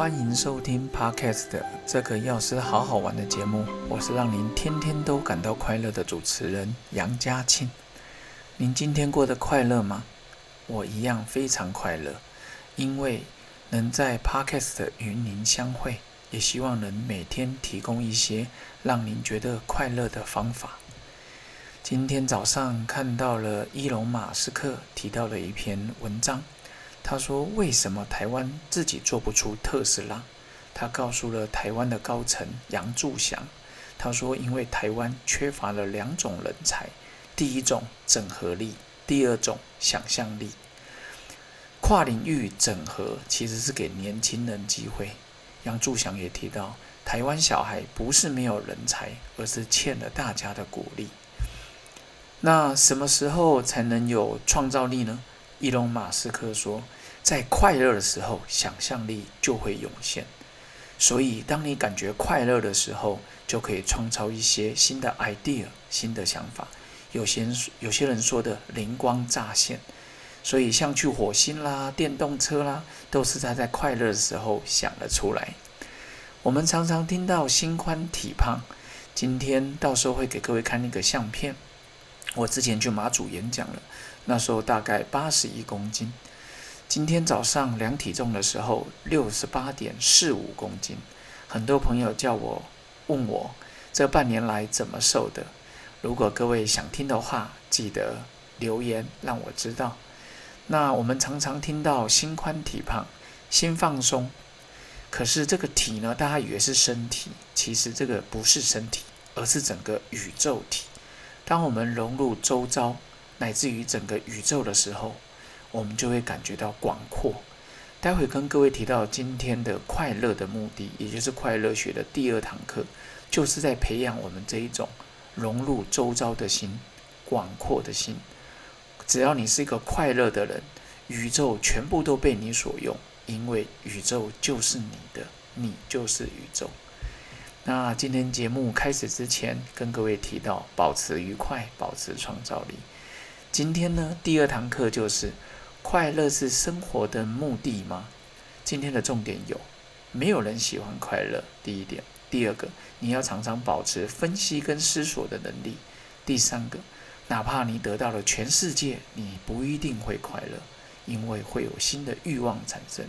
欢迎收听 Podcast 这个药师好好玩的节目，我是让您天天都感到快乐的主持人杨家庆。您今天过得快乐吗？我一样非常快乐，因为能在 Podcast 与您相会，也希望能每天提供一些让您觉得快乐的方法。今天早上看到了伊隆马斯克提到了一篇文章。他说：“为什么台湾自己做不出特斯拉？”他告诉了台湾的高层杨柱祥。他说：“因为台湾缺乏了两种人才，第一种整合力，第二种想象力。跨领域整合其实是给年轻人机会。”杨柱祥也提到，台湾小孩不是没有人才，而是欠了大家的鼓励。那什么时候才能有创造力呢？伊隆马斯克说：“在快乐的时候，想象力就会涌现。所以，当你感觉快乐的时候，就可以创造一些新的 idea、新的想法。有些人有些人说的灵光乍现。所以，像去火星啦、电动车啦，都是他在快乐的时候想了出来。我们常常听到心宽体胖。今天到时候会给各位看那个相片。我之前去马祖演讲了。”那时候大概八十一公斤，今天早上量体重的时候六十八点四五公斤。很多朋友叫我问我这半年来怎么瘦的。如果各位想听的话，记得留言让我知道。那我们常常听到心宽体胖、心放松，可是这个体呢，大家以为是身体，其实这个不是身体，而是整个宇宙体。当我们融入周遭。乃至于整个宇宙的时候，我们就会感觉到广阔。待会跟各位提到今天的快乐的目的，也就是快乐学的第二堂课，就是在培养我们这一种融入周遭的心、广阔的心。只要你是一个快乐的人，宇宙全部都被你所用，因为宇宙就是你的，你就是宇宙。那今天节目开始之前，跟各位提到保持愉快，保持创造力。今天呢，第二堂课就是快乐是生活的目的吗？今天的重点有，没有人喜欢快乐。第一点，第二个，你要常常保持分析跟思索的能力。第三个，哪怕你得到了全世界，你不一定会快乐，因为会有新的欲望产生。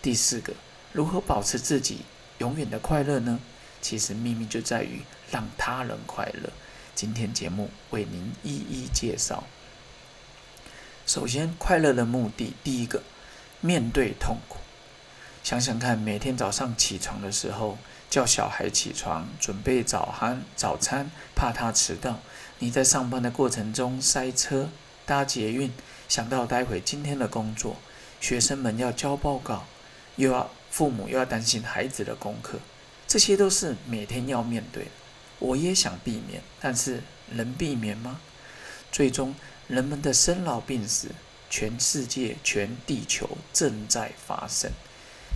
第四个，如何保持自己永远的快乐呢？其实秘密就在于让他人快乐。今天节目为您一一介绍。首先，快乐的目的，第一个，面对痛苦。想想看，每天早上起床的时候，叫小孩起床，准备早餐，早餐，怕他迟到。你在上班的过程中塞车，搭捷运，想到待会今天的工作，学生们要交报告，又要父母又要担心孩子的功课，这些都是每天要面对。我也想避免，但是能避免吗？最终。人们的生老病死，全世界、全地球正在发生，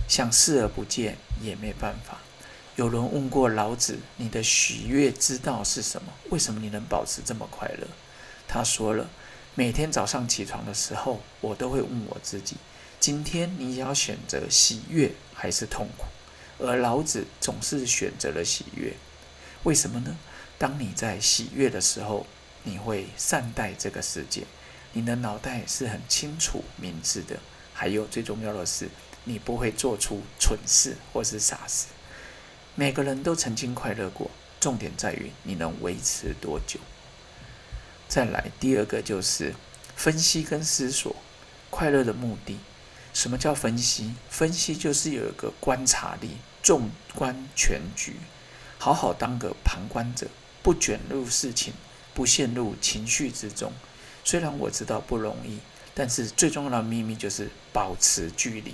想视而不见也没办法。有人问过老子：“你的喜悦之道是什么？为什么你能保持这么快乐？”他说了：“每天早上起床的时候，我都会问我自己：今天你要选择喜悦还是痛苦？”而老子总是选择了喜悦。为什么呢？当你在喜悦的时候，你会善待这个世界，你的脑袋是很清楚明智的。还有最重要的是，你不会做出蠢事或是傻事。每个人都曾经快乐过，重点在于你能维持多久。再来，第二个就是分析跟思索快乐的目的。什么叫分析？分析就是有一个观察力，纵观全局，好好当个旁观者，不卷入事情。不陷入情绪之中，虽然我知道不容易，但是最重要的秘密就是保持距离。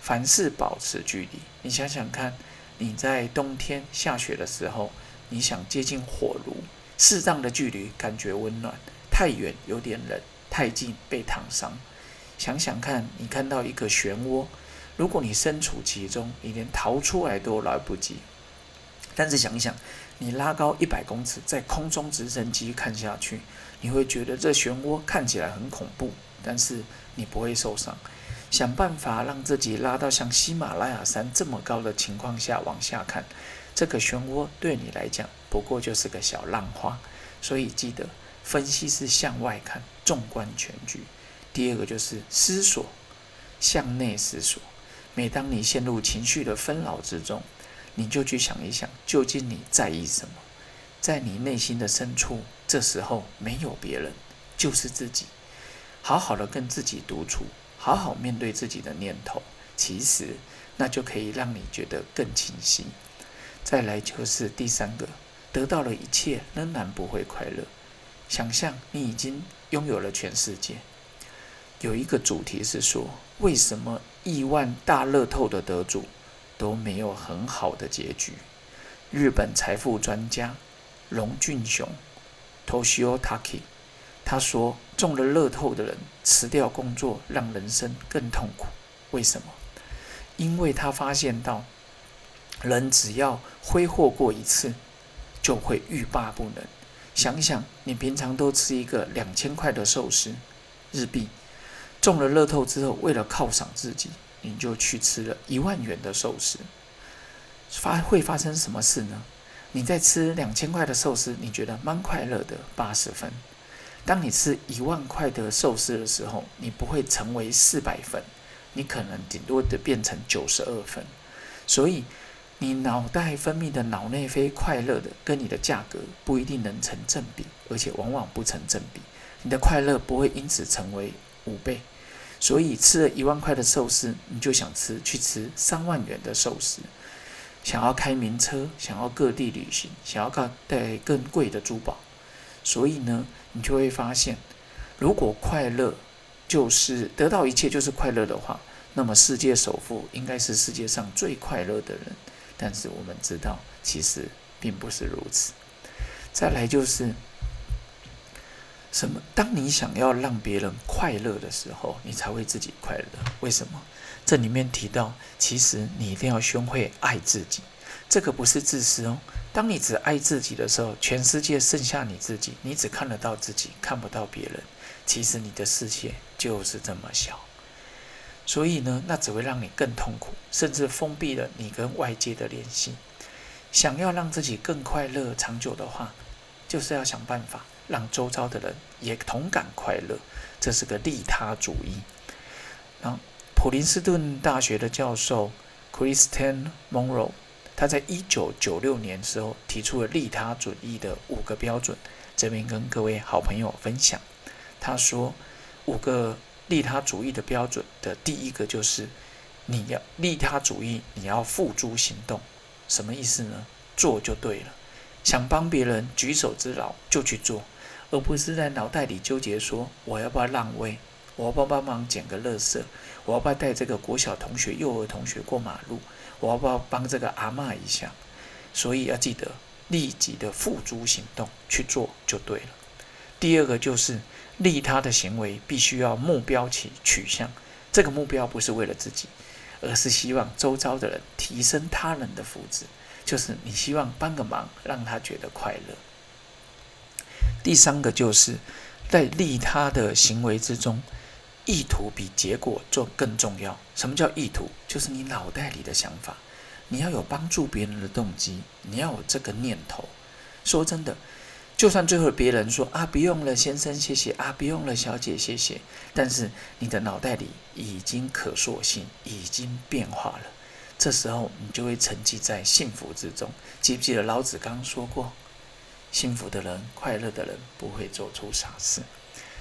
凡事保持距离。你想想看，你在冬天下雪的时候，你想接近火炉，适当的距离感觉温暖，太远有点冷，太近被烫伤。想想看，你看到一个漩涡，如果你身处其中，你连逃出来都来不及。但是想一想，你拉高一百公尺，在空中直升机看下去，你会觉得这漩涡看起来很恐怖，但是你不会受伤。想办法让自己拉到像喜马拉雅山这么高的情况下往下看，这个漩涡对你来讲不过就是个小浪花。所以记得，分析是向外看，纵观全局。第二个就是思索，向内思索。每当你陷入情绪的纷扰之中，你就去想一想，究竟你在意什么？在你内心的深处，这时候没有别人，就是自己。好好的跟自己独处。好好面对自己的念头，其实那就可以让你觉得更清晰。再来就是第三个，得到了一切仍然不会快乐。想象你已经拥有了全世界。有一个主题是说，为什么亿万大乐透的得主都没有很好的结局？日本财富专家龙俊雄 （Toshio Taki）。他说：“中了乐透的人辞掉工作，让人生更痛苦。为什么？因为他发现到，人只要挥霍过一次，就会欲罢不能。想想你平常都吃一个两千块的寿司，日币，中了乐透之后，为了犒赏自己，你就去吃了一万元的寿司。发会发生什么事呢？你在吃两千块的寿司，你觉得蛮快乐的，八十分。”当你吃一万块的寿司的时候，你不会成为四百分，你可能顶多的变成九十二分。所以，你脑袋分泌的脑内啡快乐的跟你的价格不一定能成正比，而且往往不成正比。你的快乐不会因此成为五倍。所以，吃了一万块的寿司，你就想吃去吃三万元的寿司，想要开名车，想要各地旅行，想要带更贵的珠宝。所以呢，你就会发现，如果快乐就是得到一切就是快乐的话，那么世界首富应该是世界上最快乐的人。但是我们知道，其实并不是如此。再来就是什么？当你想要让别人快乐的时候，你才会自己快乐。为什么？这里面提到，其实你一定要学会爱自己。这个不是自私哦。当你只爱自己的时候，全世界剩下你自己，你只看得到自己，看不到别人。其实你的世界就是这么小，所以呢，那只会让你更痛苦，甚至封闭了你跟外界的联系。想要让自己更快乐、长久的话，就是要想办法让周遭的人也同感快乐。这是个利他主义。然后，普林斯顿大学的教授 Kristen Monroe。他在一九九六年时候提出了利他主义的五个标准，这边跟各位好朋友分享。他说，五个利他主义的标准的第一个就是，你要利他主义，你要付诸行动。什么意思呢？做就对了，想帮别人，举手之劳就去做，而不是在脑袋里纠结说我要不要让位，我要不要帮忙捡个垃圾，我要不要带这个国小同学、幼儿同学过马路。我要不要帮这个阿妈一下？所以要记得立即的付诸行动去做就对了。第二个就是利他的行为必须要目标起取向，这个目标不是为了自己，而是希望周遭的人提升他人的福祉，就是你希望帮个忙让他觉得快乐。第三个就是在利他的行为之中。意图比结果做更重要。什么叫意图？就是你脑袋里的想法。你要有帮助别人的动机，你要有这个念头。说真的，就算最后别人说啊，不用了，先生，谢谢啊，不用了，小姐，谢谢。但是你的脑袋里已经可塑性已经变化了。这时候你就会沉寂在幸福之中。记不记得老子刚说过，幸福的人、快乐的人不会做出傻事。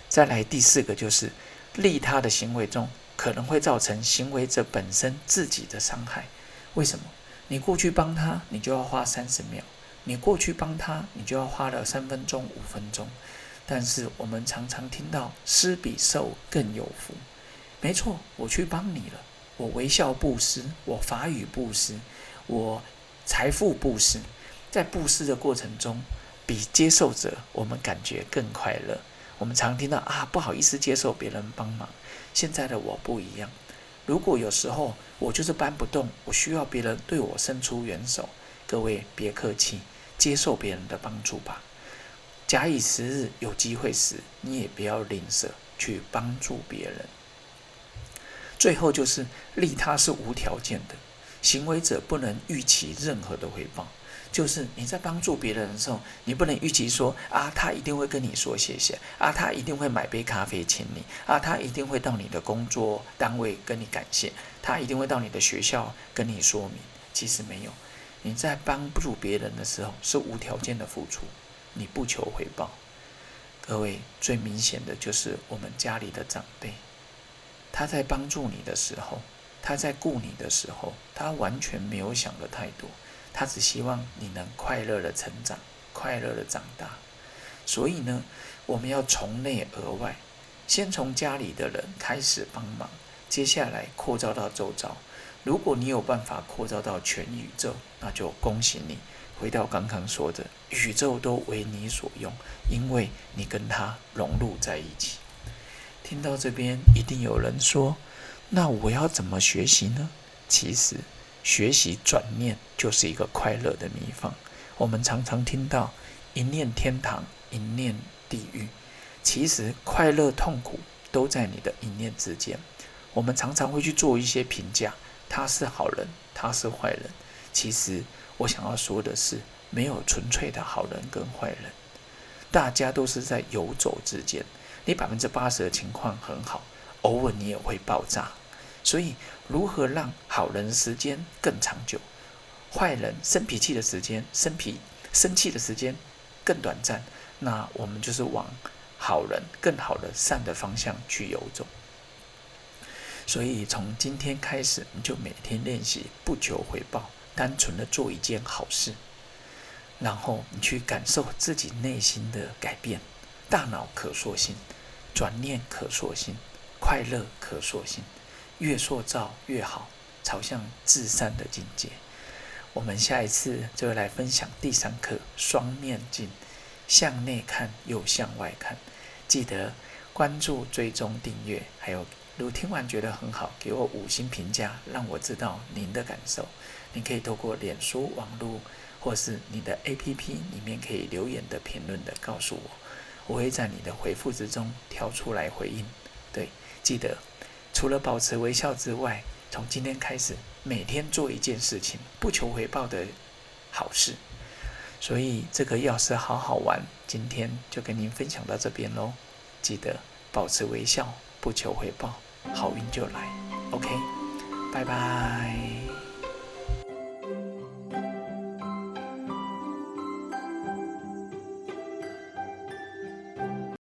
再来第四个就是。利他的行为中可能会造成行为者本身自己的伤害。为什么？你过去帮他，你就要花三十秒；你过去帮他，你就要花了三分钟、五分钟。但是我们常常听到“施比受更有福”。没错，我去帮你了，我微笑布施，我法语布施，我财富布施。在布施的过程中，比接受者我们感觉更快乐。我们常听到啊，不好意思接受别人帮忙。现在的我不一样。如果有时候我就是搬不动，我需要别人对我伸出援手。各位别客气，接受别人的帮助吧。假以时日，有机会时，你也不要吝啬去帮助别人。最后就是利他是无条件的，行为者不能预期任何的回报。就是你在帮助别人的时候，你不能预期说啊，他一定会跟你说谢谢啊，他一定会买杯咖啡请你啊，他一定会到你的工作单位跟你感谢，他一定会到你的学校跟你说明。其实没有，你在帮助别人的时候是无条件的付出，你不求回报。各位最明显的就是我们家里的长辈，他在帮助你的时候，他在顾你的时候，他完全没有想的太多。他只希望你能快乐的成长，快乐的长大。所以呢，我们要从内而外，先从家里的人开始帮忙，接下来扩招到周遭。如果你有办法扩招到全宇宙，那就恭喜你。回到刚刚说的，宇宙都为你所用，因为你跟他融入在一起。听到这边，一定有人说：“那我要怎么学习呢？”其实。学习转念就是一个快乐的秘方。我们常常听到一念天堂，一念地狱。其实快乐痛苦都在你的一念之间。我们常常会去做一些评价，他是好人，他是坏人。其实我想要说的是，没有纯粹的好人跟坏人，大家都是在游走之间。你百分之八十的情况很好，偶尔你也会爆炸。所以，如何让好人时间更长久，坏人生脾气的时间、生脾生气的时间更短暂？那我们就是往好人、更好的善的方向去游走。所以，从今天开始，你就每天练习，不求回报，单纯的做一件好事，然后你去感受自己内心的改变。大脑可塑性，转念可塑性，快乐可塑性。越塑造越好，朝向至善的境界。我们下一次就来分享第三课双面镜，向内看又向外看。记得关注、追踪、订阅，还有如听完觉得很好，给我五星评价，让我知道您的感受。你可以透过脸书网络或是你的 APP 里面可以留言的评论的告诉我，我会在你的回复之中挑出来回应。对，记得。除了保持微笑之外，从今天开始，每天做一件事情，不求回报的好事。所以这个钥匙好好玩，今天就跟您分享到这边喽。记得保持微笑，不求回报，好运就来。OK，拜拜。